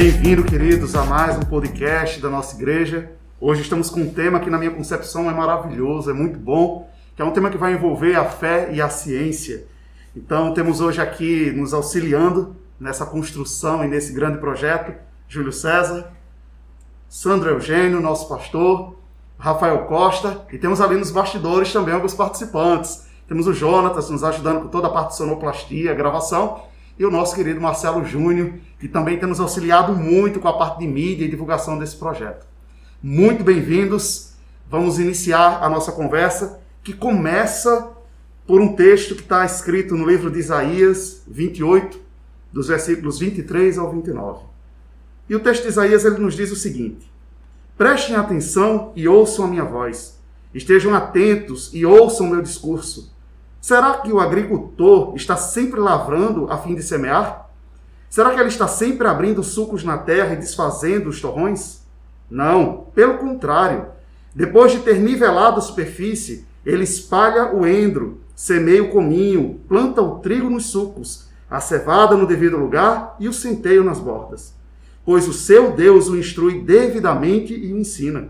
Bem-vindo, queridos, a mais um podcast da nossa igreja. Hoje estamos com um tema que, na minha concepção, é maravilhoso, é muito bom, que é um tema que vai envolver a fé e a ciência. Então, temos hoje aqui nos auxiliando nessa construção e nesse grande projeto, Júlio César, Sandro Eugênio, nosso pastor, Rafael Costa, e temos ali nos bastidores também alguns participantes. Temos o Jonatas nos ajudando com toda a parte de sonoplastia, gravação, e o nosso querido Marcelo Júnior, que também tem nos auxiliado muito com a parte de mídia e divulgação desse projeto. Muito bem-vindos. Vamos iniciar a nossa conversa, que começa por um texto que está escrito no livro de Isaías 28, dos versículos 23 ao 29. E o texto de Isaías ele nos diz o seguinte: Prestem atenção e ouçam a minha voz. Estejam atentos e ouçam o meu discurso. Será que o agricultor está sempre lavrando a fim de semear? Será que ele está sempre abrindo sucos na terra e desfazendo os torrões? Não, pelo contrário. Depois de ter nivelado a superfície, ele espalha o endro, semeia o cominho, planta o trigo nos sucos, a cevada no devido lugar e o centeio nas bordas. Pois o seu Deus o instrui devidamente e o ensina.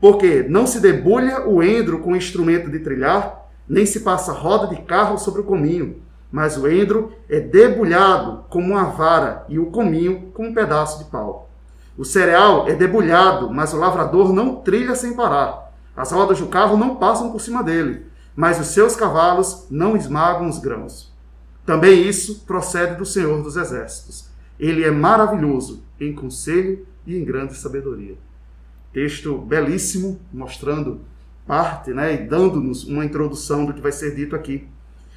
Porque não se debulha o endro com instrumento de trilhar, nem se passa roda de carro sobre o cominho, mas o endro é debulhado como uma vara e o cominho com um pedaço de pau. O cereal é debulhado, mas o lavrador não trilha sem parar. As rodas do carro não passam por cima dele, mas os seus cavalos não esmagam os grãos. Também isso procede do Senhor dos Exércitos. Ele é maravilhoso em conselho e em grande sabedoria. Texto belíssimo, mostrando parte, né, e dando-nos uma introdução do que vai ser dito aqui.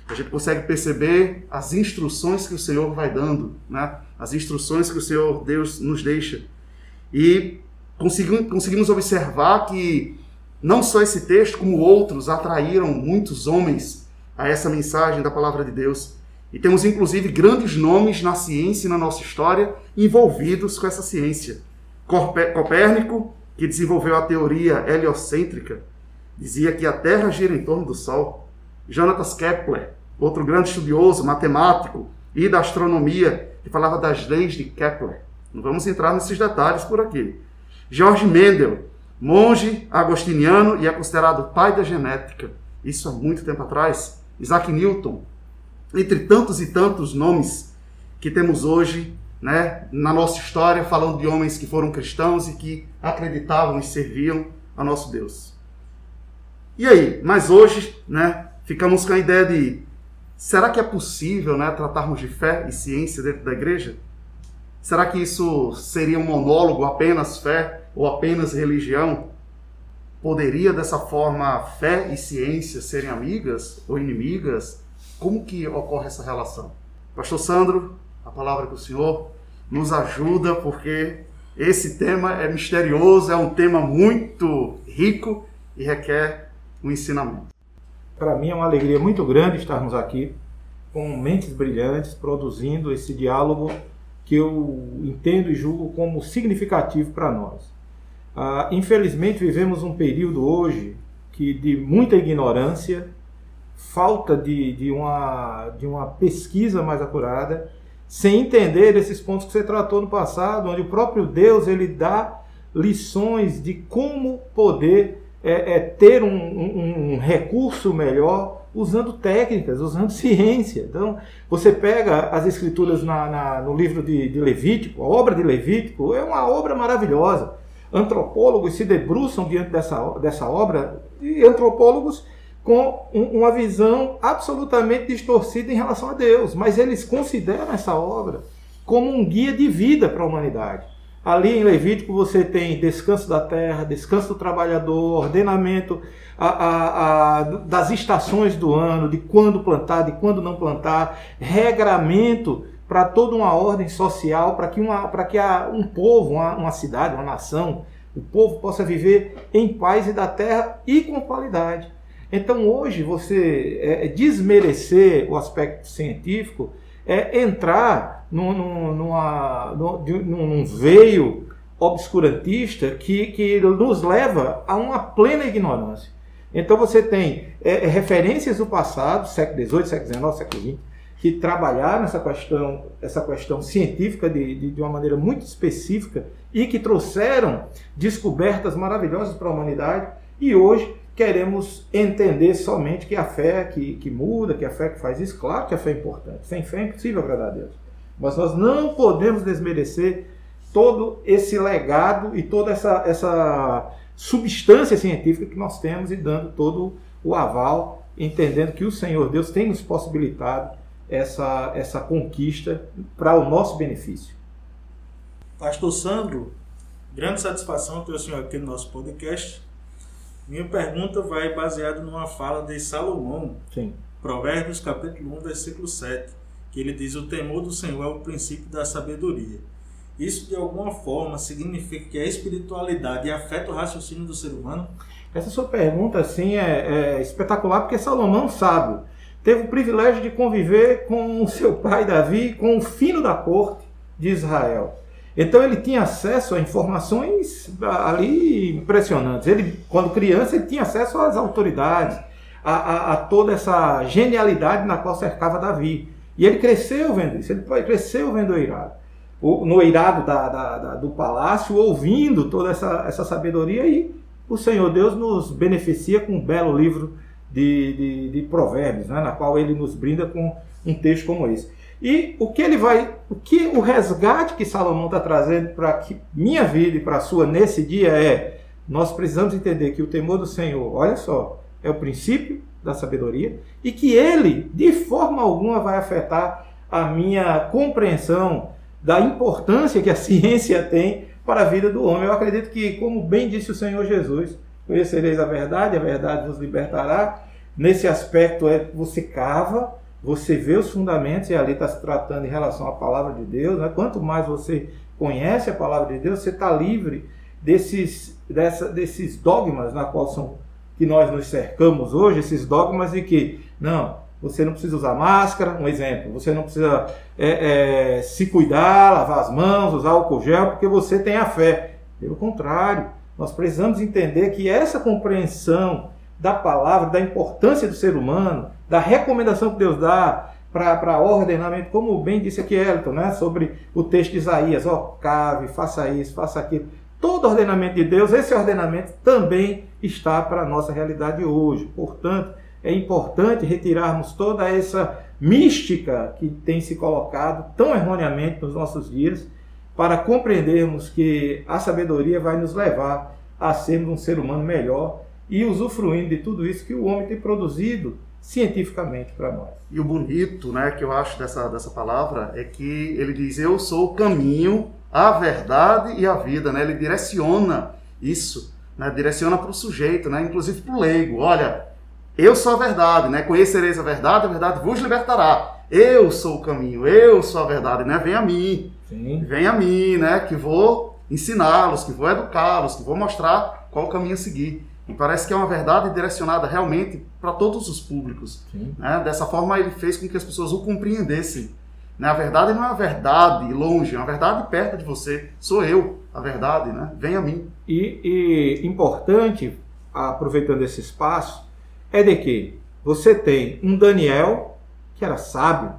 A gente consegue perceber as instruções que o Senhor vai dando, né, as instruções que o Senhor Deus nos deixa. E conseguimos, observar que não só esse texto, como outros, atraíram muitos homens a essa mensagem da palavra de Deus. E temos inclusive grandes nomes na ciência e na nossa história envolvidos com essa ciência. Copérnico, que desenvolveu a teoria heliocêntrica, dizia que a Terra gira em torno do Sol. Jonatas Kepler, outro grande estudioso, matemático e da astronomia, que falava das leis de Kepler. Não vamos entrar nesses detalhes por aqui. George Mendel, monge agostiniano e é considerado pai da genética. Isso há muito tempo atrás. Isaac Newton, entre tantos e tantos nomes que temos hoje né, na nossa história, falando de homens que foram cristãos e que acreditavam e serviam a nosso Deus. E aí? Mas hoje, né, ficamos com a ideia de será que é possível, né, tratarmos de fé e ciência dentro da igreja? Será que isso seria um monólogo apenas fé ou apenas religião? Poderia dessa forma fé e ciência serem amigas ou inimigas? Como que ocorre essa relação? Pastor Sandro, a palavra do Senhor nos ajuda porque esse tema é misterioso, é um tema muito rico e requer o ensinamento. Para mim é uma alegria muito grande estarmos aqui com mentes brilhantes produzindo esse diálogo que eu entendo e julgo como significativo para nós. Ah, infelizmente vivemos um período hoje que de muita ignorância, falta de, de, uma, de uma pesquisa mais acurada, sem entender esses pontos que você tratou no passado, onde o próprio Deus ele dá lições de como poder é, é ter um, um, um, recurso melhor usando técnicas, usando ciência. Então, você pega as escrituras na, na, no livro de, de Levítico, a obra de Levítico é uma obra maravilhosa. Antropólogos se debruçam diante dessa, dessa obra, e antropólogos com uma visão absolutamente distorcida em relação a Deus, mas eles consideram essa obra como um guia de vida para a humanidade. Ali em Levítico você tem descanso da terra, descanso do trabalhador, ordenamento a, a, a, das estações do ano, de quando plantar, de quando não plantar, regramento para toda uma ordem social, para que, uma, que a, um povo, uma, uma cidade, uma nação, o povo possa viver em paz e da terra e com qualidade. Então hoje você é, desmerecer o aspecto científico é entrar num, num, numa, num, veio obscurantista que, que nos leva a uma plena ignorância. Então você tem é, é referências do passado, século XVIII, século XIX, século XX, que trabalharam essa questão, essa questão científica de, de, de uma maneira muito específica e que trouxeram descobertas maravilhosas para a humanidade. E hoje queremos entender somente que a fé que, que muda, que a fé que faz isso. Claro que a fé é importante. Sem fé é impossível agradar a Deus. Mas nós não podemos desmerecer todo esse legado e toda essa, essa substância científica que nós temos e dando todo o aval, entendendo que o Senhor Deus tem nos possibilitado essa, essa conquista para o nosso benefício. Pastor Sandro, grande satisfação ter o senhor aqui no nosso podcast. Minha pergunta vai baseada numa fala de Salomão, Sim. Provérbios capítulo 1, versículo 7, que ele diz: "O temor do Senhor é o princípio da sabedoria". Isso de alguma forma significa que a espiritualidade afeta o raciocínio do ser humano? Essa sua pergunta assim é, é espetacular porque Salomão sabe teve o privilégio de conviver com o seu pai Davi, com o fino da corte de Israel. Então ele tinha acesso a informações ali impressionantes. Ele, quando criança, ele tinha acesso às autoridades, a, a, a toda essa genialidade na qual cercava Davi. E ele cresceu vendo isso, ele cresceu vendo o irado. O, no irado da, da, da, do palácio, ouvindo toda essa, essa sabedoria, e o Senhor Deus nos beneficia com um belo livro de, de, de provérbios, né, na qual ele nos brinda com um texto como esse. E o que ele vai, o que o resgate que Salomão está trazendo para minha vida e para a sua nesse dia é, nós precisamos entender que o temor do Senhor, olha só, é o princípio da sabedoria e que ele, de forma alguma, vai afetar a minha compreensão da importância que a ciência tem para a vida do homem. Eu acredito que, como bem disse o Senhor Jesus, conhecereis a verdade, a verdade vos libertará. Nesse aspecto, é você cava, você vê os fundamentos, e ali está se tratando em relação à palavra de Deus. Né? Quanto mais você conhece a palavra de Deus, você está livre desses, dessa, desses dogmas na qual são que nós nos cercamos hoje, esses dogmas de que, não, você não precisa usar máscara, um exemplo, você não precisa é, é, se cuidar, lavar as mãos, usar álcool gel, porque você tem a fé. Pelo contrário, nós precisamos entender que essa compreensão da palavra, da importância do ser humano, da recomendação que Deus dá para ordenamento, como bem disse aqui Elton, né, sobre o texto de Isaías, ó, cave, faça isso, faça aquilo. Todo ordenamento de Deus, esse ordenamento também está para a nossa realidade hoje. Portanto, é importante retirarmos toda essa mística que tem se colocado tão erroneamente nos nossos dias para compreendermos que a sabedoria vai nos levar a sermos um ser humano melhor e usufruindo de tudo isso que o homem tem produzido cientificamente para nós. E o bonito, né, que eu acho dessa, dessa palavra é que ele diz: Eu sou o caminho, a verdade e a vida. Né? Ele direciona isso, né? direciona para o sujeito, né? inclusive para o leigo. Olha, eu sou a verdade, né? conhecereis a verdade, a verdade vos libertará. Eu sou o caminho, eu sou a verdade, né? Vem a mim. Sim. Vem a mim, né? Que vou ensiná-los, que vou educá-los, que vou mostrar qual o caminho a seguir. E parece que é uma verdade direcionada realmente para todos os públicos. Né? Dessa forma, ele fez com que as pessoas o compreendessem. Né? A verdade não é uma verdade longe, é uma verdade perto de você. Sou eu, a verdade, né? Vem a mim. E, e importante, aproveitando esse espaço, é de que você tem um Daniel que era sábio,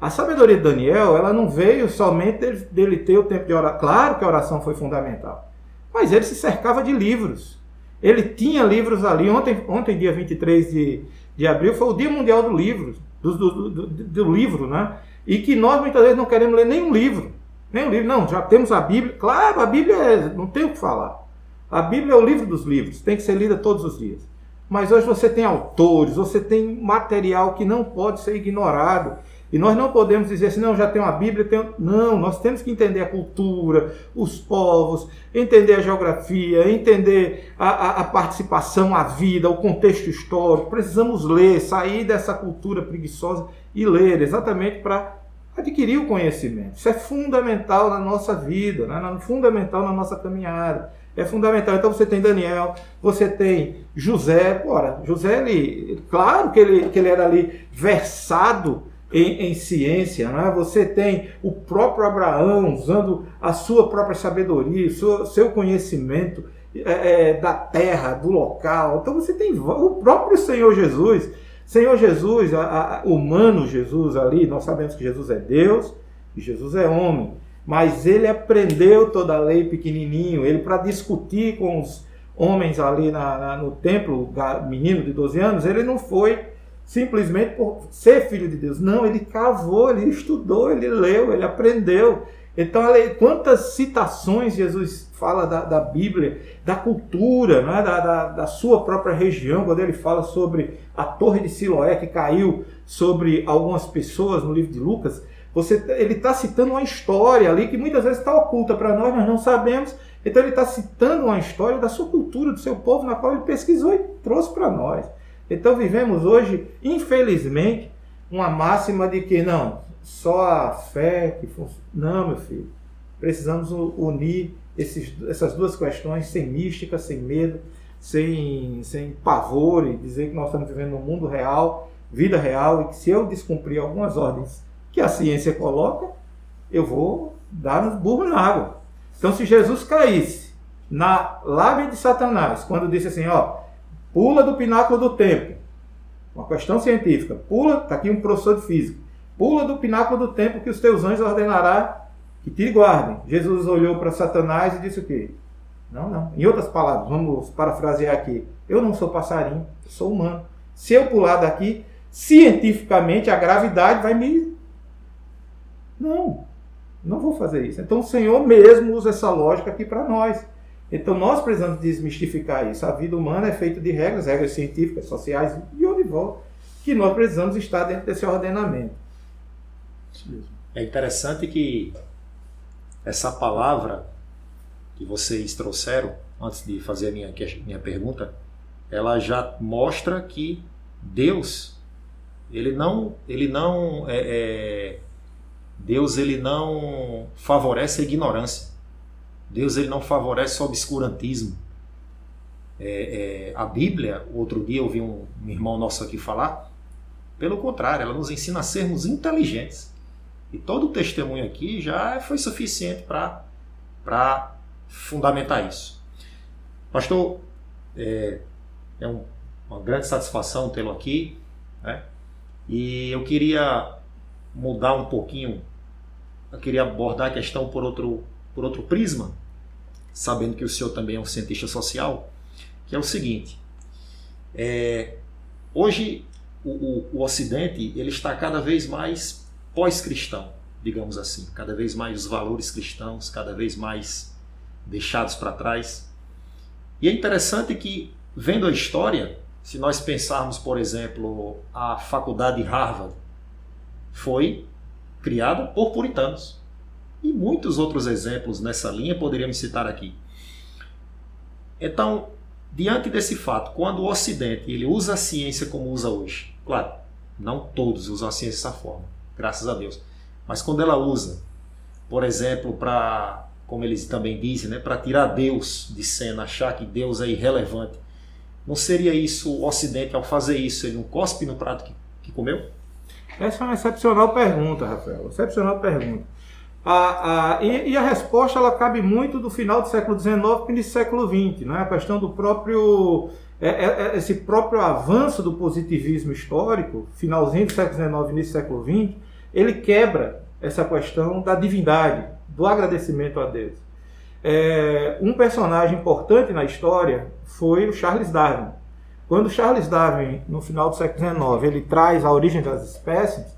a sabedoria de Daniel, ela não veio somente dele, dele ter o tempo de orar. Claro que a oração foi fundamental, mas ele se cercava de livros. Ele tinha livros ali. Ontem, ontem dia 23 de, de abril, foi o Dia Mundial do Livro, do, do, do, do livro, né? E que nós muitas vezes não queremos ler nenhum livro. Nenhum livro, não, já temos a Bíblia. Claro, a Bíblia é, não tem o que falar. A Bíblia é o livro dos livros, tem que ser lida todos os dias. Mas hoje você tem autores, você tem material que não pode ser ignorado. E nós não podemos dizer assim, não, já tem uma Bíblia, não, nós temos que entender a cultura, os povos, entender a geografia, entender a, a, a participação, a vida, o contexto histórico. Precisamos ler, sair dessa cultura preguiçosa e ler, exatamente para adquirir o conhecimento. Isso é fundamental na nossa vida, né? fundamental na nossa caminhada. É fundamental. Então você tem Daniel, você tem José. Ora, José, ele, claro que ele, que ele era ali versado em, em ciência, né? você tem o próprio Abraão usando a sua própria sabedoria, seu, seu conhecimento é, é, da terra, do local. Então você tem o próprio Senhor Jesus Senhor Jesus, a, a, humano Jesus ali, nós sabemos que Jesus é Deus e Jesus é homem, mas ele aprendeu toda a lei pequenininho, ele para discutir com os homens ali na, na, no templo, menino de 12 anos, ele não foi simplesmente por ser filho de Deus. Não, ele cavou, ele estudou, ele leu, ele aprendeu. Então, quantas citações Jesus fala da, da Bíblia, da cultura, né? da, da, da, sua própria região, quando ele fala sobre a torre de Siloé que caiu sobre algumas pessoas no livro de Lucas, você, ele está citando uma história ali que muitas vezes está oculta para nós, nós não sabemos. Então ele está citando uma história da sua cultura, do seu povo, na qual ele pesquisou e trouxe para nós. Então vivemos hoje, infelizmente, uma máxima de que não, só a fé que funciona. Não, meu filho. Precisamos unir esses, essas duas questões sem mística, sem medo, sem, sem pavor e dizer que nós estamos vivendo no mundo real, vida real, e que se eu descumprir algumas ordens que a ciência coloca, eu vou dar nos burros na água. Então, se Jesus caísse na lábia de Satanás, quando disse assim, ó, pula do pináculo do templo, uma questão científica, pula, está aqui um professor de física, pula do pináculo do templo que os teus anjos ordenará que te guardem. Jesus olhou para Satanás e disse o quê? Não, não. Em outras palavras, vamos parafrasear aqui. Eu não sou passarinho, sou humano. Se eu pular daqui, cientificamente a gravidade vai me. Não, não vou fazer isso. Então o Senhor mesmo usa essa lógica aqui para nós. Então nós precisamos desmistificar isso. A vida humana é feita de regras, regras científicas, sociais e volta, que nós precisamos estar dentro desse ordenamento. É interessante que essa palavra que vocês trouxeram, antes de fazer a minha, minha pergunta, ela já mostra que Deus, ele não, ele não é, é, Deus ele não favorece a ignorância. Deus ele não favorece o obscurantismo. É, é, a Bíblia, outro dia eu vi um, um irmão nosso aqui falar, pelo contrário, ela nos ensina a sermos inteligentes. E todo o testemunho aqui já foi suficiente para fundamentar isso. Pastor, é, é um, uma grande satisfação tê-lo aqui. Né? E eu queria mudar um pouquinho, eu queria abordar a questão por outro, por outro prisma, sabendo que o senhor também é um cientista social, que é o seguinte. É, hoje o, o, o Ocidente ele está cada vez mais pós-cristão, digamos assim. Cada vez mais os valores cristãos, cada vez mais deixados para trás. E é interessante que, vendo a história, se nós pensarmos, por exemplo, a faculdade de Harvard foi criada por puritanos. E muitos outros exemplos nessa linha poderíamos citar aqui. Então, diante desse fato, quando o Ocidente ele usa a ciência como usa hoje, claro, não todos usam a ciência dessa forma, graças a Deus. Mas quando ela usa, por exemplo, para, como eles também dizem, né, para tirar Deus de cena, achar que Deus é irrelevante, não seria isso o Ocidente, ao fazer isso, ele não cospe no prato que, que comeu? Essa é uma excepcional pergunta, Rafael. Excepcional pergunta. E, e, a resposta ela cabe muito do final do século XIX para o século XX. Né? A questão do próprio é, é, é, esse próprio avanço do positivismo histórico, finalzinho do século XIX, início do século XX, ele quebra essa questão da divindade, do agradecimento a Deus. É, um personagem importante na história foi o Charles Darwin. Quando Charles Darwin, no final do século XIX, ele traz a origem das espécies,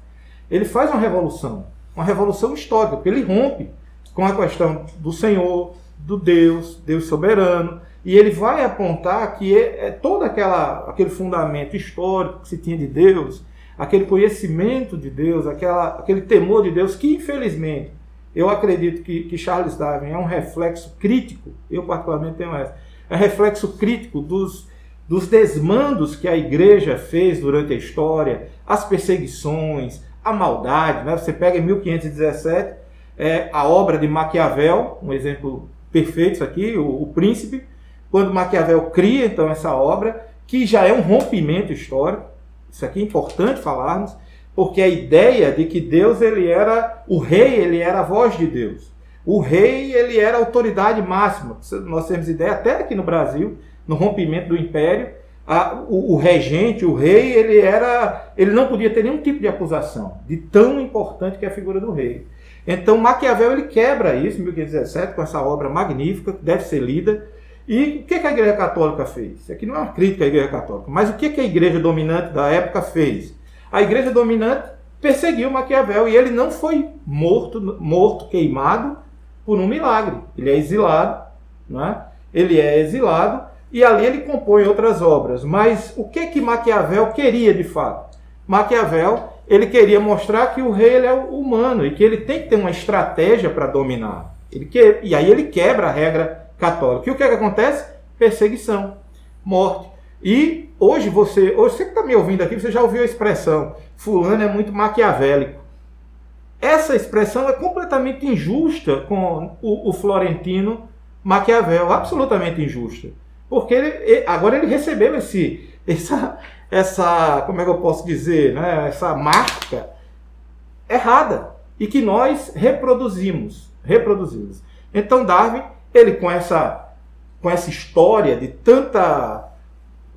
ele faz uma revolução, uma revolução histórica, porque ele rompe com a questão do Senhor, do Deus, Deus soberano, e ele vai apontar que é, é todo aquela, aquele fundamento histórico que se tinha de Deus, aquele conhecimento de Deus, aquela, aquele temor de Deus, que infelizmente eu acredito que, que Charles Darwin é um reflexo crítico, eu particularmente tenho essa, é reflexo crítico dos, dos desmandos que a igreja fez durante a história, as perseguições, a maldade. Né? Você pega em 1517 é, a obra de Maquiavel, um exemplo perfeito isso aqui, o, o Príncipe, quando Maquiavel cria então essa obra, que já é um rompimento histórico. Isso aqui é importante falarmos, porque a ideia de que Deus ele era o rei, ele era a voz de Deus. O rei ele era a autoridade máxima. Nós temos ideia até aqui no Brasil, no rompimento do império, a, o, o, regente, o rei, ele era, ele não podia ter nenhum tipo de acusação, de tão importante que é a figura do rei. Então Maquiavel ele quebra isso em 1517 com essa obra magnífica que deve ser lida. E o que, que a Igreja Católica fez? Isso aqui não é uma crítica à Igreja Católica, mas o que, que a Igreja dominante da época fez? A Igreja dominante perseguiu Maquiavel e ele não foi morto, morto, queimado por um milagre. Ele é exilado, né? ele é exilado e ali ele compõe outras obras. Mas o que que Maquiavel queria de fato? Maquiavel ele queria mostrar que o rei ele é humano e que ele tem que ter uma estratégia para dominar. Ele que, e aí ele quebra a regra católica. E o que, é que acontece? Perseguição, morte. E hoje você, hoje você que está me ouvindo aqui, você já ouviu a expressão fulano é muito maquiavélico. Essa expressão é completamente injusta com o, o Florentino Maquiavel, absolutamente injusta. Porque ele, agora ele recebeu esse, essa, essa, como é que eu posso dizer, né, essa marca errada e que nós reproduzimos, reproduzimos. Então Darwin, ele com essa com essa história de tanta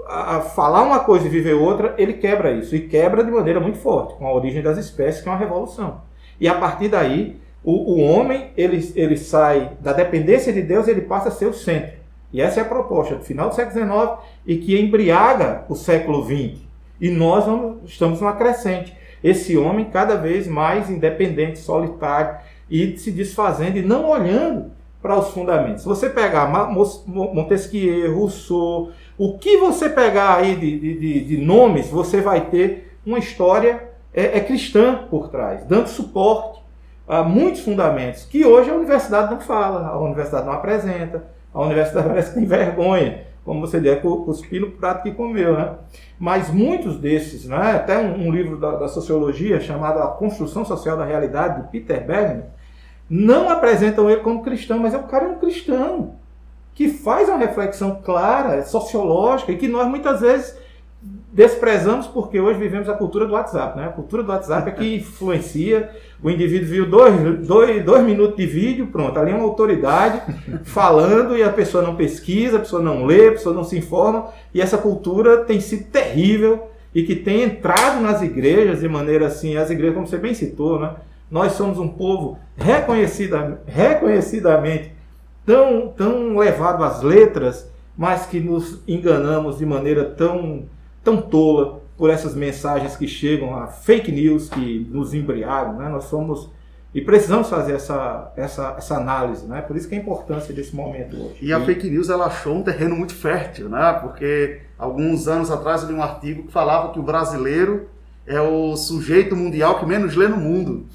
a, falar uma coisa e viver outra, ele quebra isso e quebra de maneira muito forte com a origem das espécies, que é uma revolução. E a partir daí, o, o homem ele, ele sai da dependência de Deus, ele passa a ser o centro. E essa é a proposta do final do século XIX e que embriaga o século XX. E nós vamos, estamos numa crescente. Esse homem cada vez mais independente, solitário e se desfazendo e não olhando para os fundamentos. Se você pegar Montesquieu, Rousseau, o que você pegar aí de, de, de nomes, você vai ter uma história é, é cristã por trás, dando suporte a muitos fundamentos que hoje a universidade não fala, a universidade não apresenta a universidade parece que tem vergonha, como você diz, é cuspir no prato que comeu, né? Mas muitos desses, né? até um, um livro da, da, sociologia chamado A Construção Social da Realidade, de Peter Bergman, não apresentam ele como cristão, mas é o cara é um cristão que faz uma reflexão clara, sociológica, e que nós muitas vezes desprezamos porque hoje vivemos a cultura do WhatsApp. Né? A cultura do WhatsApp é que influencia. O indivíduo viu dois, dois, dois minutos de vídeo, pronto, ali é uma autoridade falando e a pessoa não pesquisa, a pessoa não lê, a pessoa não se informa. E essa cultura tem sido terrível e que tem entrado nas igrejas de maneira assim, as igrejas, como você bem citou, né? nós somos um povo reconhecida, reconhecidamente tão, tão levado às letras, mas que nos enganamos de maneira tão tão tola por essas mensagens que chegam, a fake news que nos embriagam, né? Nós somos e precisamos fazer essa, essa, essa análise, né? Por isso que é a importância desse momento hoje. E a fake news ela achou um terreno muito fértil, né? Porque alguns anos atrás eu li um artigo que falava que o brasileiro é o sujeito mundial que menos lê no mundo.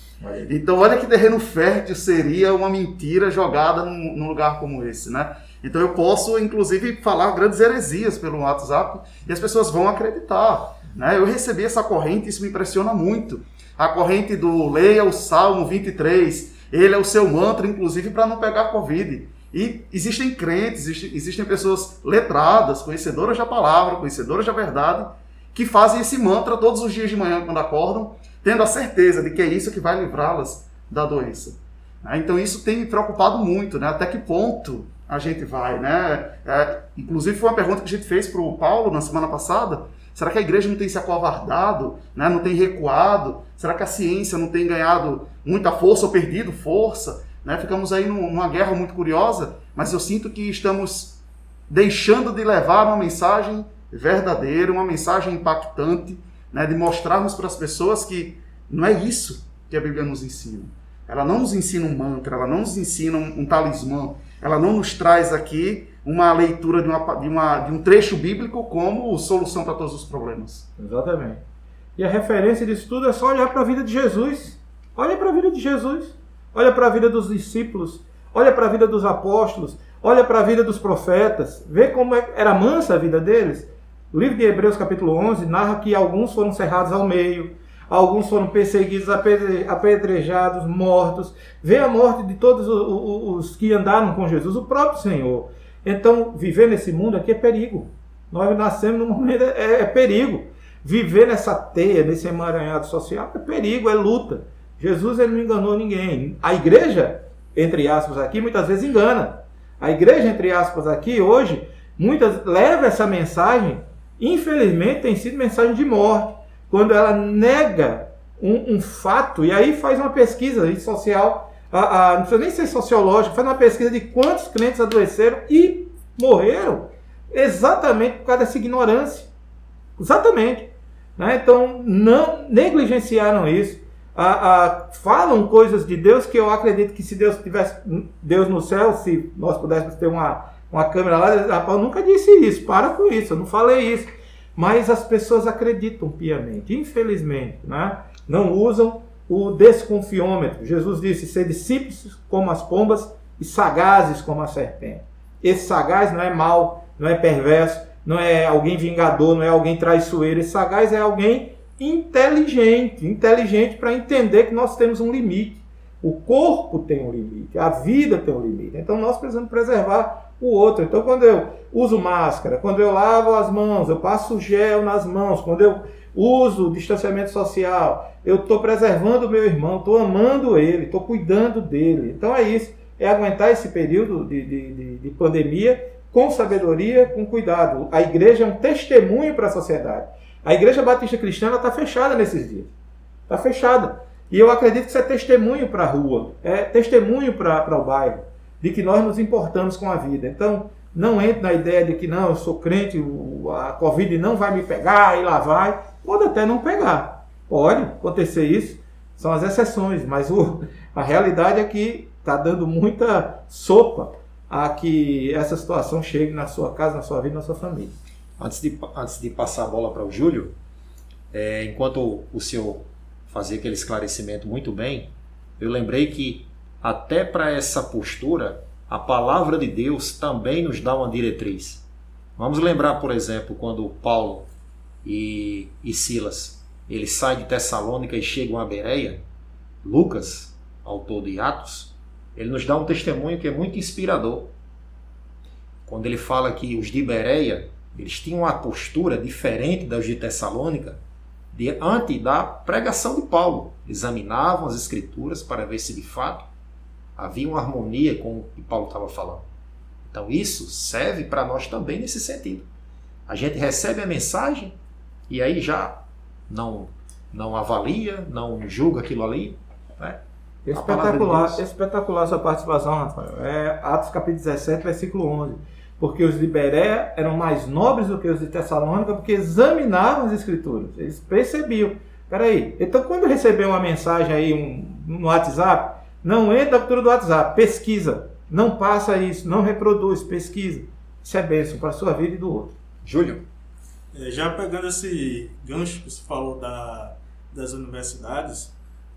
Então olha que terreno fértil seria uma mentira jogada num, num lugar como esse, né? Então eu posso, inclusive, falar grandes heresias pelo WhatsApp e as pessoas vão acreditar. Né? Eu recebi essa corrente, isso me impressiona muito. A corrente do leia o Salmo 23, ele é o seu mantra, inclusive, para não pegar Covid. E existem crentes, existem pessoas letradas, conhecedoras da palavra, conhecedoras da verdade, que fazem esse mantra todos os dias de manhã quando acordam, tendo a certeza de que é isso que vai livrá-las da doença. Então isso tem me preocupado muito, né? até que ponto a gente vai, né? É, inclusive foi uma pergunta que a gente fez para o Paulo na semana passada. Será que a igreja não tem se acovardado, né? não tem recuado? Será que a ciência não tem ganhado muita força ou perdido força? Né? Ficamos aí numa guerra muito curiosa, mas eu sinto que estamos deixando de levar uma mensagem verdadeira, uma mensagem impactante, né? de mostrarmos para as pessoas que não é isso que a Bíblia nos ensina. Ela não nos ensina um mantra, ela não nos ensina um, um talismã, ela não nos traz aqui uma leitura de, uma, de, uma, de um trecho bíblico como solução para todos os problemas. Exatamente. E a referência disso tudo é só olhar para a vida de Jesus. Olha para a vida de Jesus. Olha para a vida dos discípulos. Olha para a vida dos apóstolos. Olha para a vida dos profetas. Vê como é, era mansa a vida deles. O livro de Hebreus, capítulo 11, narra que alguns foram cerrados ao meio, alguns foram perseguidos, apedrejados, mortos. Vê a morte de todos os que andaram com Jesus, o próprio Senhor. Então, viver nesse mundo aqui é perigo. Nós nascemos num momento, é, é perigo. Viver nessa teia, nesse emaranhado social, é perigo, é luta. Jesus ele não enganou ninguém. A igreja, entre aspas, aqui, muitas vezes engana. A igreja, entre aspas, aqui, hoje, muitas leva essa mensagem infelizmente, tem sido mensagem de morte. Quando ela nega um, um fato, e aí faz uma pesquisa social, a, a, não precisa nem ser sociológica, faz uma pesquisa de quantos crentes adoeceram e morreram exatamente por causa dessa ignorância. Exatamente. Né? Então, não negligenciaram isso. A, a, falam coisas de Deus que eu acredito que se Deus tivesse Deus no céu, se nós pudéssemos ter uma, uma câmera lá, eu nunca disse isso, para com isso, eu não falei isso. Mas as pessoas acreditam piamente, infelizmente, né? não usam o desconfiômetro. Jesus disse: ser simples como as pombas e sagazes como a serpente. Esse sagaz não é mal, não é perverso, não é alguém vingador, não é alguém traiçoeiro. Esse sagaz é alguém inteligente, inteligente para entender que nós temos um limite. O corpo tem um limite, a vida tem um limite. Então nós precisamos preservar o outro. Então quando eu uso máscara, quando eu lavo as mãos, eu passo gel nas mãos, quando eu uso distanciamento social, eu estou preservando o meu irmão, estou amando ele, estou cuidando dele. Então é isso, é aguentar esse período de, de, de, de pandemia com sabedoria, com cuidado. A igreja é um testemunho para a sociedade. A igreja batista cristã está fechada nesses dias. Está fechada. E eu acredito que isso é testemunho para a rua, é testemunho para o bairro, de que nós nos importamos com a vida. Então, não entre na ideia de que não, eu sou crente, a Covid não vai me pegar e lá vai. Pode até não pegar. Pode acontecer isso. São as exceções, mas o, a realidade é que está dando muita sopa a que essa situação chegue na sua casa, na sua vida, na sua família. Antes de, antes de passar a bola para o Júlio, é, enquanto o senhor fazia aquele esclarecimento muito bem, eu lembrei que até para essa postura, a palavra de Deus também nos dá uma diretriz. Vamos lembrar, por exemplo, quando Paulo e, e Silas eles saem de Tessalônica e chegam a Bereia, Lucas, autor de Atos, ele nos dá um testemunho que é muito inspirador. Quando ele fala que os de Bereia, eles tinham uma postura diferente das de Tessalônica diante da pregação de Paulo. Examinavam as escrituras para ver se de fato havia uma harmonia com o que Paulo estava falando. Então isso serve para nós também nesse sentido. A gente recebe a mensagem e aí já não não avalia, não julga aquilo ali, né? Espetacular, de espetacular essa participação, Rafael. É Atos capítulo 17, versículo 11. Porque os de Beré eram mais nobres do que os de Tessalônica, porque examinavam as escrituras. Eles percebiam. Peraí, então quando receber uma mensagem aí um, no WhatsApp, não entra na cultura do WhatsApp, pesquisa. Não passa isso, não reproduz, pesquisa. Isso é bênção para a sua vida e do outro. Júlio. É, já pegando esse gancho que você falou da, das universidades,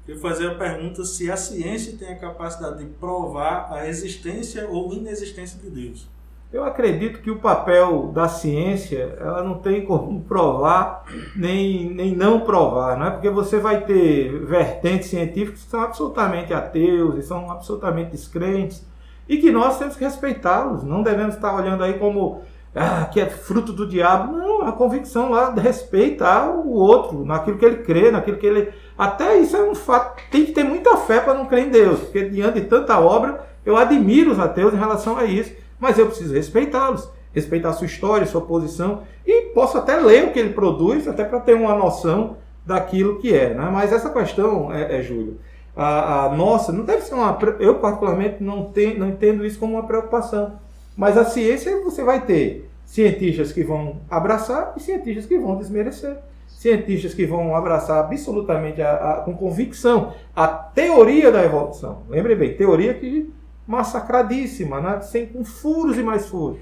eu fazer a pergunta se a ciência tem a capacidade de provar a existência ou inexistência de Deus. Eu acredito que o papel da ciência, ela não tem como provar nem, nem não provar, não é? Porque você vai ter vertentes científicas que são absolutamente ateus e são absolutamente descrentes e que nós temos que respeitá-los. Não devemos estar olhando aí como ah, que é fruto do diabo. Não, a convicção lá respeitar o outro, naquilo que ele crê, naquilo que ele até isso é um fato. Tem que ter muita fé para não crer em Deus, porque diante de tanta obra, eu admiro os ateus em relação a isso, mas eu preciso respeitá-los, respeitar sua história, sua posição, e posso até ler o que ele produz, até para ter uma noção daquilo que é. Né? Mas essa questão, é, é Júlio, a, a, nossa, não deve ser uma. Eu, particularmente, não, tem, não entendo isso como uma preocupação. Mas a ciência você vai ter cientistas que vão abraçar e cientistas que vão desmerecer cientistas que vão abraçar absolutamente, a, a, com convicção, a teoria da evolução. Lembre bem, teoria que massacradíssima, né? sem, com furos e mais furos.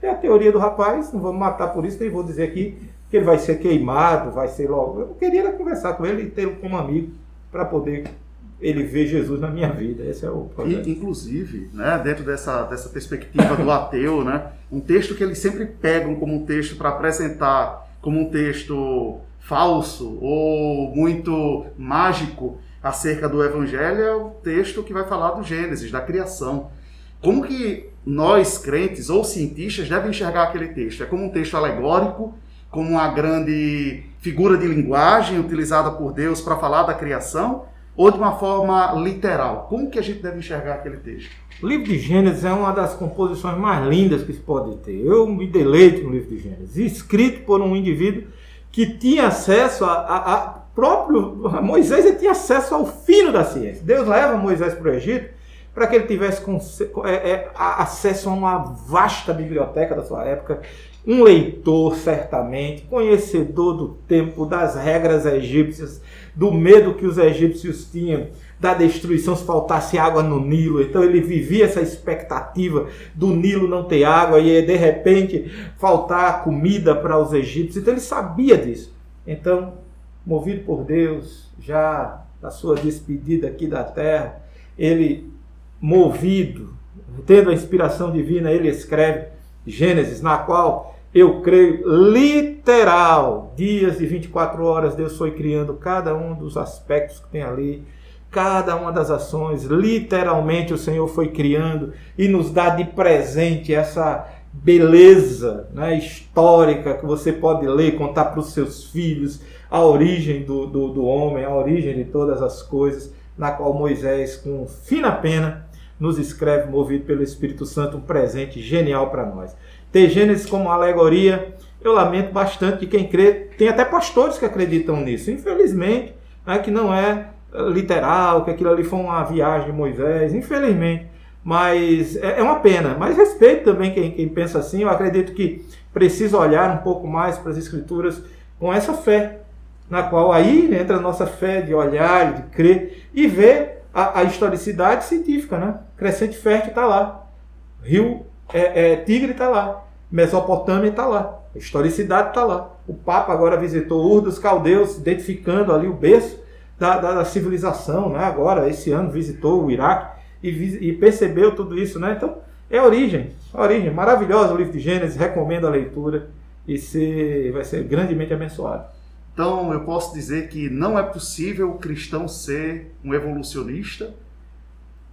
É a teoria do rapaz, não vamos matar por isso, nem vou dizer aqui que ele vai ser queimado, vai ser logo. Eu queria conversar com ele e tê-lo como amigo para poder ele ver Jesus na minha vida. Esse é o problema. Inclusive, né, dentro dessa, dessa perspectiva do ateu, né, um texto que eles sempre pegam como um texto para apresentar como um texto falso ou muito mágico acerca do Evangelho é o texto que vai falar do Gênesis, da criação. Como que nós, crentes ou cientistas, devem enxergar aquele texto? É como um texto alegórico, como uma grande figura de linguagem utilizada por Deus para falar da criação? ou de uma forma literal? Como que a gente deve enxergar aquele texto? O livro de Gênesis é uma das composições mais lindas que se pode ter. Eu me deleito no livro de Gênesis, escrito por um indivíduo que tinha acesso a, a, a próprio Moisés, tinha acesso ao fino da ciência. Deus leva Moisés para o Egito para que ele tivesse é, é, acesso a uma vasta biblioteca da sua época, um leitor certamente, conhecedor do tempo, das regras egípcias, do medo que os egípcios tinham da destruição se faltasse água no Nilo. Então ele vivia essa expectativa do Nilo não ter água e de repente faltar comida para os egípcios. Então ele sabia disso. Então, movido por Deus, já da sua despedida aqui da terra, ele movido, tendo a inspiração divina, ele escreve Gênesis, na qual eu creio literal, dias de 24 horas, Deus foi criando cada um dos aspectos que tem ali, cada uma das ações, literalmente o Senhor foi criando e nos dá de presente essa beleza né, histórica que você pode ler, contar para os seus filhos a origem do, do, do homem, a origem de todas as coisas, na qual Moisés, com fina pena, nos escreve, movido pelo Espírito Santo, um presente genial para nós. Ter Gênesis como alegoria, eu lamento bastante que quem crê, tem até pastores que acreditam nisso, infelizmente, né, que não é literal, que aquilo ali foi uma viagem de Moisés, infelizmente. Mas é, é uma pena. Mas respeito também quem, quem pensa assim. Eu acredito que precisa olhar um pouco mais para as Escrituras com essa fé, na qual aí entra a nossa fé de olhar, de crer e ver a, a historicidade científica, né? Crescente Fértil está lá. Rio é, é, Tigre está lá. Mesopotâmia está lá. A historicidade está lá. O Papa agora visitou Ur dos Caldeus, identificando ali o berço da, da, da civilização. Né? Agora, esse ano, visitou o Iraque e, e, percebeu tudo isso. Né? Então, é origem. Origem. Maravilhosa o livro de Gênesis. Recomendo a leitura e ser, vai ser grandemente abençoado. Então, eu posso dizer que não é possível o cristão ser um evolucionista?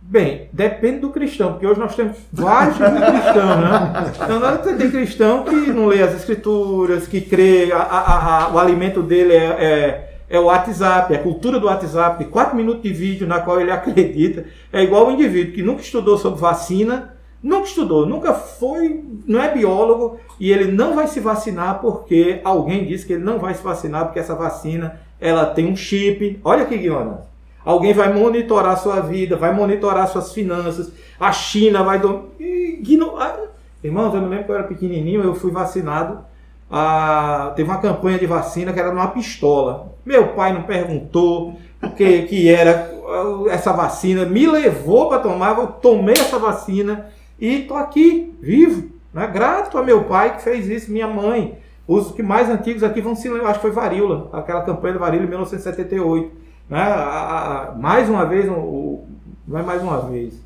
Bem, depende do cristão, porque hoje nós temos vários tipos de cristão, né? Então, nada você tem cristão que não lê as escrituras, que crê, a, a, a, o alimento dele é, é, é, o WhatsApp, é a cultura do WhatsApp, 4 minutos de vídeo na qual ele acredita. É igual o indivíduo que nunca estudou sobre vacina, nunca estudou, nunca foi, não é biólogo e ele não vai se vacinar porque alguém disse que ele não vai se vacinar porque essa vacina ela tem um chip. Olha que ignorância. Alguém vai monitorar sua vida, vai monitorar suas finanças. A China vai. Do... Igno... Irmãos, eu me lembro que eu era pequenininho, eu fui vacinado. Ah, teve uma campanha de vacina que era numa pistola. Meu pai não perguntou o que, que era essa vacina, me levou para tomar, eu tomei essa vacina e tô aqui, vivo, né? grato a meu pai que fez isso, minha mãe. Os que mais antigos aqui vão se lembrar, acho que foi Varíola, aquela campanha da Varíola em 1978. Né? Mais uma vez, não é mais uma vez,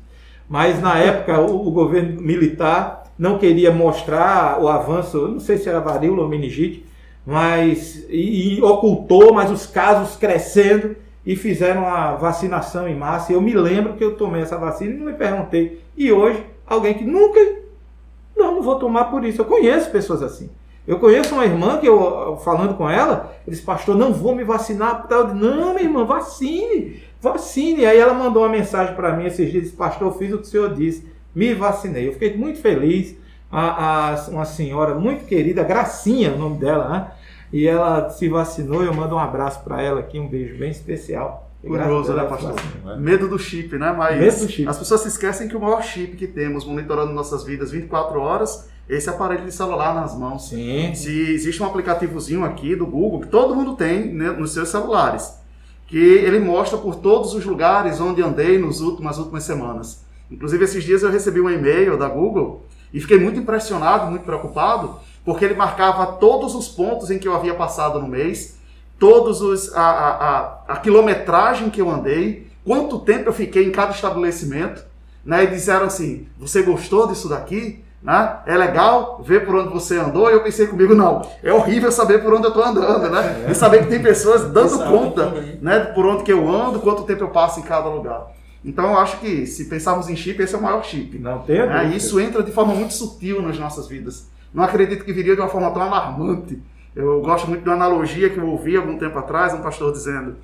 mas na época o, o, governo militar não queria mostrar o avanço, não sei se era varíola ou meningite, mas e, e ocultou, mas os casos crescendo e fizeram a vacinação em massa. Eu me lembro que eu tomei essa vacina e não me perguntei. E hoje Alguém que nunca. Não, não vou tomar por isso. Eu conheço pessoas assim. Eu conheço uma irmã que eu, falando com ela, ele disse, pastor, não vou me vacinar. Não, minha irmã, vacine, vacine. Aí ela mandou uma mensagem para mim esses dias, disse, pastor, eu fiz o que o senhor disse, me vacinei. Eu fiquei muito feliz. A, a, uma senhora muito querida, Gracinha, o nome dela, né? E ela se vacinou. Eu mando um abraço para ela aqui, um beijo bem especial. Curioso, né, pastor? É? Medo do chip, né? Mas Medo do chip. as pessoas se esquecem que o maior chip que temos monitorando nossas vidas 24 horas é esse aparelho de celular nas mãos. Sim. Se existe um aplicativozinho aqui do Google que todo mundo tem né, nos seus celulares, que ele mostra por todos os lugares onde andei nos últimos, nas últimas semanas. Inclusive esses dias eu recebi um e-mail da Google e fiquei muito impressionado, muito preocupado, porque ele marcava todos os pontos em que eu havia passado no mês todos os a, a, a, a, quilometragem que eu andei, quanto tempo eu fiquei em cada estabelecimento, né? E disseram assim: "Você gostou disso daqui?" Né? É legal ver por onde você andou. E eu pensei comigo, não, é horrível saber por onde eu estou andando, né? É. E saber que tem pessoas dando conta, né, por onde que eu ando, quanto tempo eu passo em cada lugar. Então eu acho que se pensarmos em chip, esse é o maior chip. Não tem. É, isso entra de forma muito sutil nas nossas vidas. Não acredito que viria de uma forma tão alarmante eu gosto muito de uma analogia que eu ouvi algum tempo atrás, um pastor dizendo: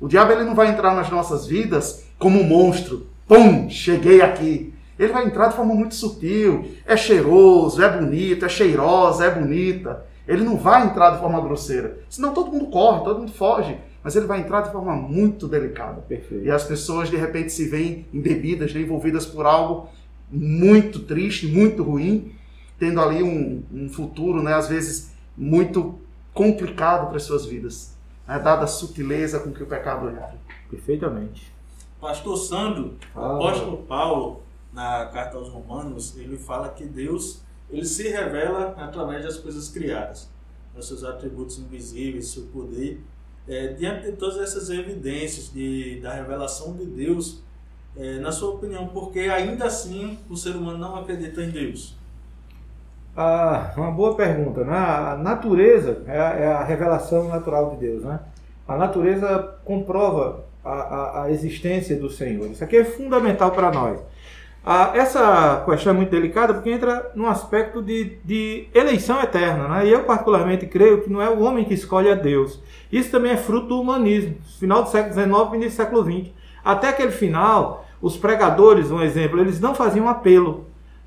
O diabo ele não vai entrar nas nossas vidas como um monstro. Pum, cheguei aqui. Ele vai entrar de forma muito sutil. É cheiroso, é bonito, é cheirosa, é bonita. Ele não vai entrar de forma grosseira. Senão todo mundo corre, todo mundo foge. Mas ele vai entrar de forma muito delicada. Perfeito. E as pessoas de repente se veem embebidas, né, envolvidas por algo muito triste, muito ruim, tendo ali um, um futuro, né, às vezes, muito complicado para as suas vidas. Né, dada a sutileza com que o pecado entra. Perfeitamente. Pastor Sandro, o Ah. apóstolo Paulo, na carta aos Romanos, ele fala que Deus ele se revela através das coisas criadas, os seus atributos invisíveis, seu poder. É, diante de todas essas evidências de, da revelação de Deus, é, na sua opinião, porque ainda assim o ser humano não acredita em Deus? Ah, uma boa pergunta. Né? A natureza é a, é a revelação natural de Deus. Né? A natureza comprova a, a, a existência do Senhor. Isso aqui é fundamental para nós. Ah, essa questão é muito delicada porque entra num aspecto de, de eleição eterna. Né? E eu, particularmente, creio que não é o homem que escolhe a Deus. Isso também é fruto do humanismo, final do século XIX e início do século XX. Até aquele final, os pregadores, um exemplo, eles não faziam apelo.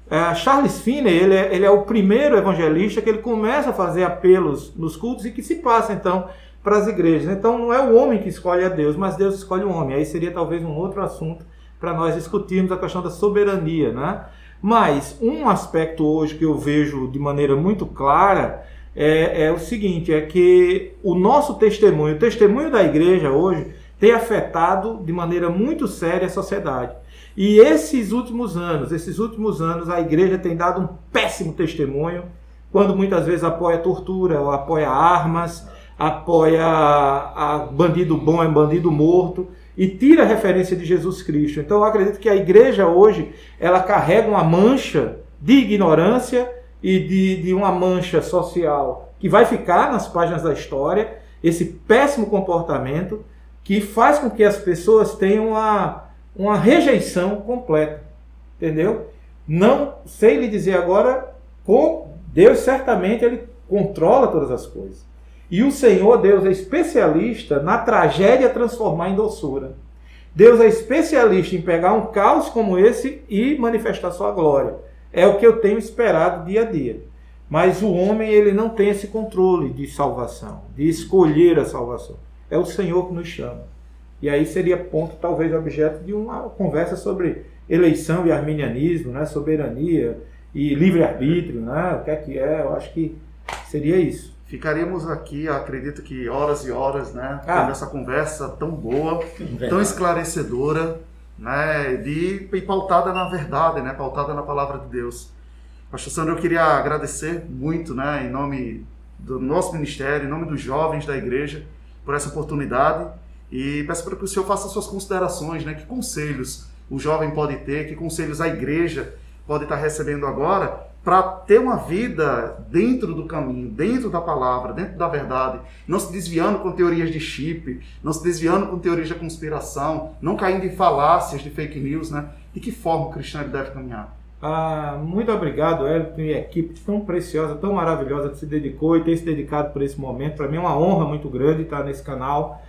É, Charles Finney, ele é, ele é o primeiro evangelista que ele começa a fazer apelos nos cultos e que se passa, então, para as igrejas. Então, não é o homem que escolhe a Deus, mas Deus escolhe o homem. Aí seria talvez um outro assunto para nós discutirmos a questão da soberania, né? Mas um aspecto hoje que eu vejo de maneira muito clara é, é o seguinte: é que o nosso testemunho, o testemunho da igreja hoje, tem afetado de maneira muito séria a sociedade. E esses últimos anos, esses últimos anos, a igreja tem dado um péssimo testemunho, quando muitas vezes apoia tortura, ou apoia armas, apoia a bandido bom é bandido morto e tira a referência de Jesus Cristo. Então eu acredito que a igreja hoje ela carrega uma mancha de ignorância e de, de uma mancha social que vai ficar nas páginas da história, esse péssimo comportamento que faz com que as pessoas tenham uma, uma rejeição completa. Entendeu? Não sei lhe dizer agora, com Deus certamente ele controla todas as coisas. E o Senhor, Deus, é especialista na tragédia transformar em doçura. Deus é especialista em pegar um caos como esse e manifestar sua glória. É o que eu tenho esperado dia a dia. Mas o homem ele não tem esse controle de salvação, de escolher a salvação. É o Senhor que nos chama. E aí seria ponto, talvez, objeto de uma conversa sobre eleição e arminianismo, né? soberania e livre-arbítrio, né? o que é que é, eu acho que seria isso. Ficaríamos aqui, acredito que horas e horas, né? Ah. Tendo essa conversa tão boa, tão Verdade. esclarecedora, né? De, e pautada na verdade, né? Pautada na palavra de Deus. Pastor Sandro, eu queria agradecer muito, né? Em nome do nosso ministério, em nome dos jovens da igreja, por essa oportunidade. E peço para que o senhor faça suas considerações, né? Que conselhos o jovem pode ter, que conselhos a igreja pode estar recebendo agora para ter uma vida dentro do caminho, dentro da palavra, dentro da verdade, não se desviando com teorias de chip, não se desviando com teorias de conspiração, não caindo em falácias de fake news, né? De que forma o cristiano deve caminhar? Ah, muito obrigado, Elton e equipe tão preciosa, tão maravilhosa que se dedicou e tem se dedicado por esse momento. Para mim é uma honra muito grande estar nesse canal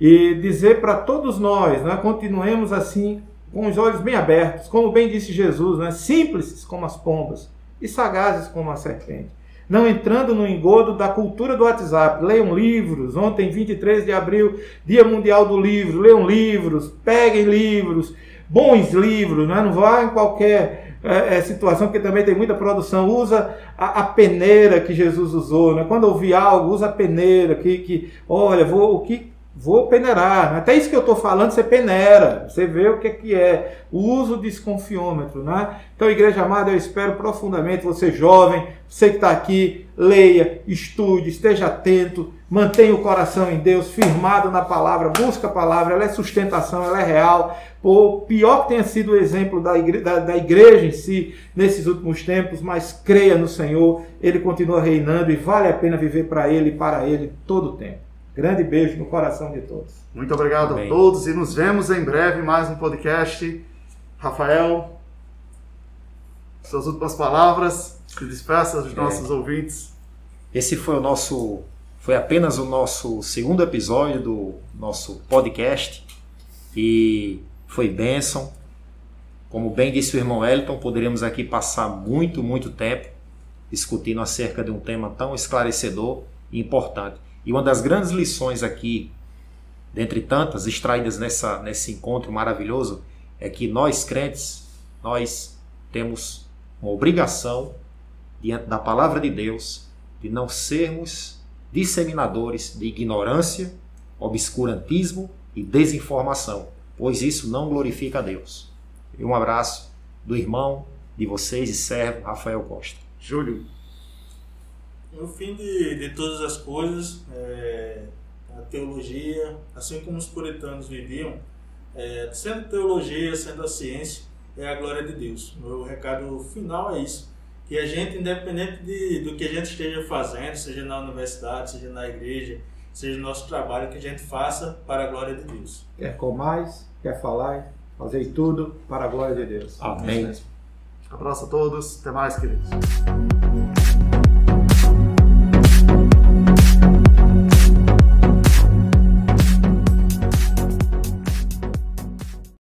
e dizer para todos nós, né, continuemos assim com os olhos bem abertos, como bem disse Jesus, né, simples como as pombas e sagazes como a serpente. Não entrando no engodo da cultura do WhatsApp. Leiam livros. Ontem, 23 de abril, Dia Mundial do Livro. Leiam livros, peguem livros, bons livros, né? não vá em qualquer é, é, situação, porque também tem muita produção. Usa a, a peneira que Jesus usou. Né? Quando ouvir algo, usa a peneira. Que, que olha, vou, o que Vou peneirar. Até isso que eu estou falando, você peneira. Você vê o que é, que é. O uso de desconfiômetro. Né? Então, igreja amada, eu espero profundamente você jovem, você que está aqui, leia, estude, esteja atento, mantenha o coração em Deus, firmado na palavra, busca a palavra, ela é sustentação, ela é real. Por pior que tenha sido o exemplo da igreja, da, da igreja em si nesses últimos tempos, mas creia no Senhor, Ele continua reinando e vale a pena viver para Ele e para Ele todo o tempo. Grande beijo no coração de todos. Muito obrigado Amém. a todos e nos vemos em breve mais um podcast. Rafael, suas últimas palavras, se despeça dos É. nossos ouvintes. Esse foi o nosso foi apenas o nosso segundo episódio do nosso podcast e foi bênção. Como bem disse o irmão Elton, poderíamos aqui passar muito, muito tempo discutindo acerca de um tema tão esclarecedor e importante. E uma das grandes lições aqui, dentre tantas extraídas nessa, nesse encontro maravilhoso, é que nós crentes, nós temos uma obrigação diante da palavra de Deus de não sermos disseminadores de ignorância, obscurantismo e desinformação, pois isso não glorifica a Deus. E um abraço do irmão de vocês e servo Rafael Costa. Júlio. No fim de, de todas as coisas, é, a teologia, assim como os puritanos viviam, é, sendo teologia, sendo a ciência, é a glória de Deus. O meu recado final é isso. Que a gente, independente de, do que a gente esteja fazendo, seja na universidade, seja na igreja, seja no nosso trabalho, que a gente faça para a glória de Deus. Quer mais, quer falar, fazer tudo para a glória de Deus. Amém. Abraço a todos. Até mais, queridos.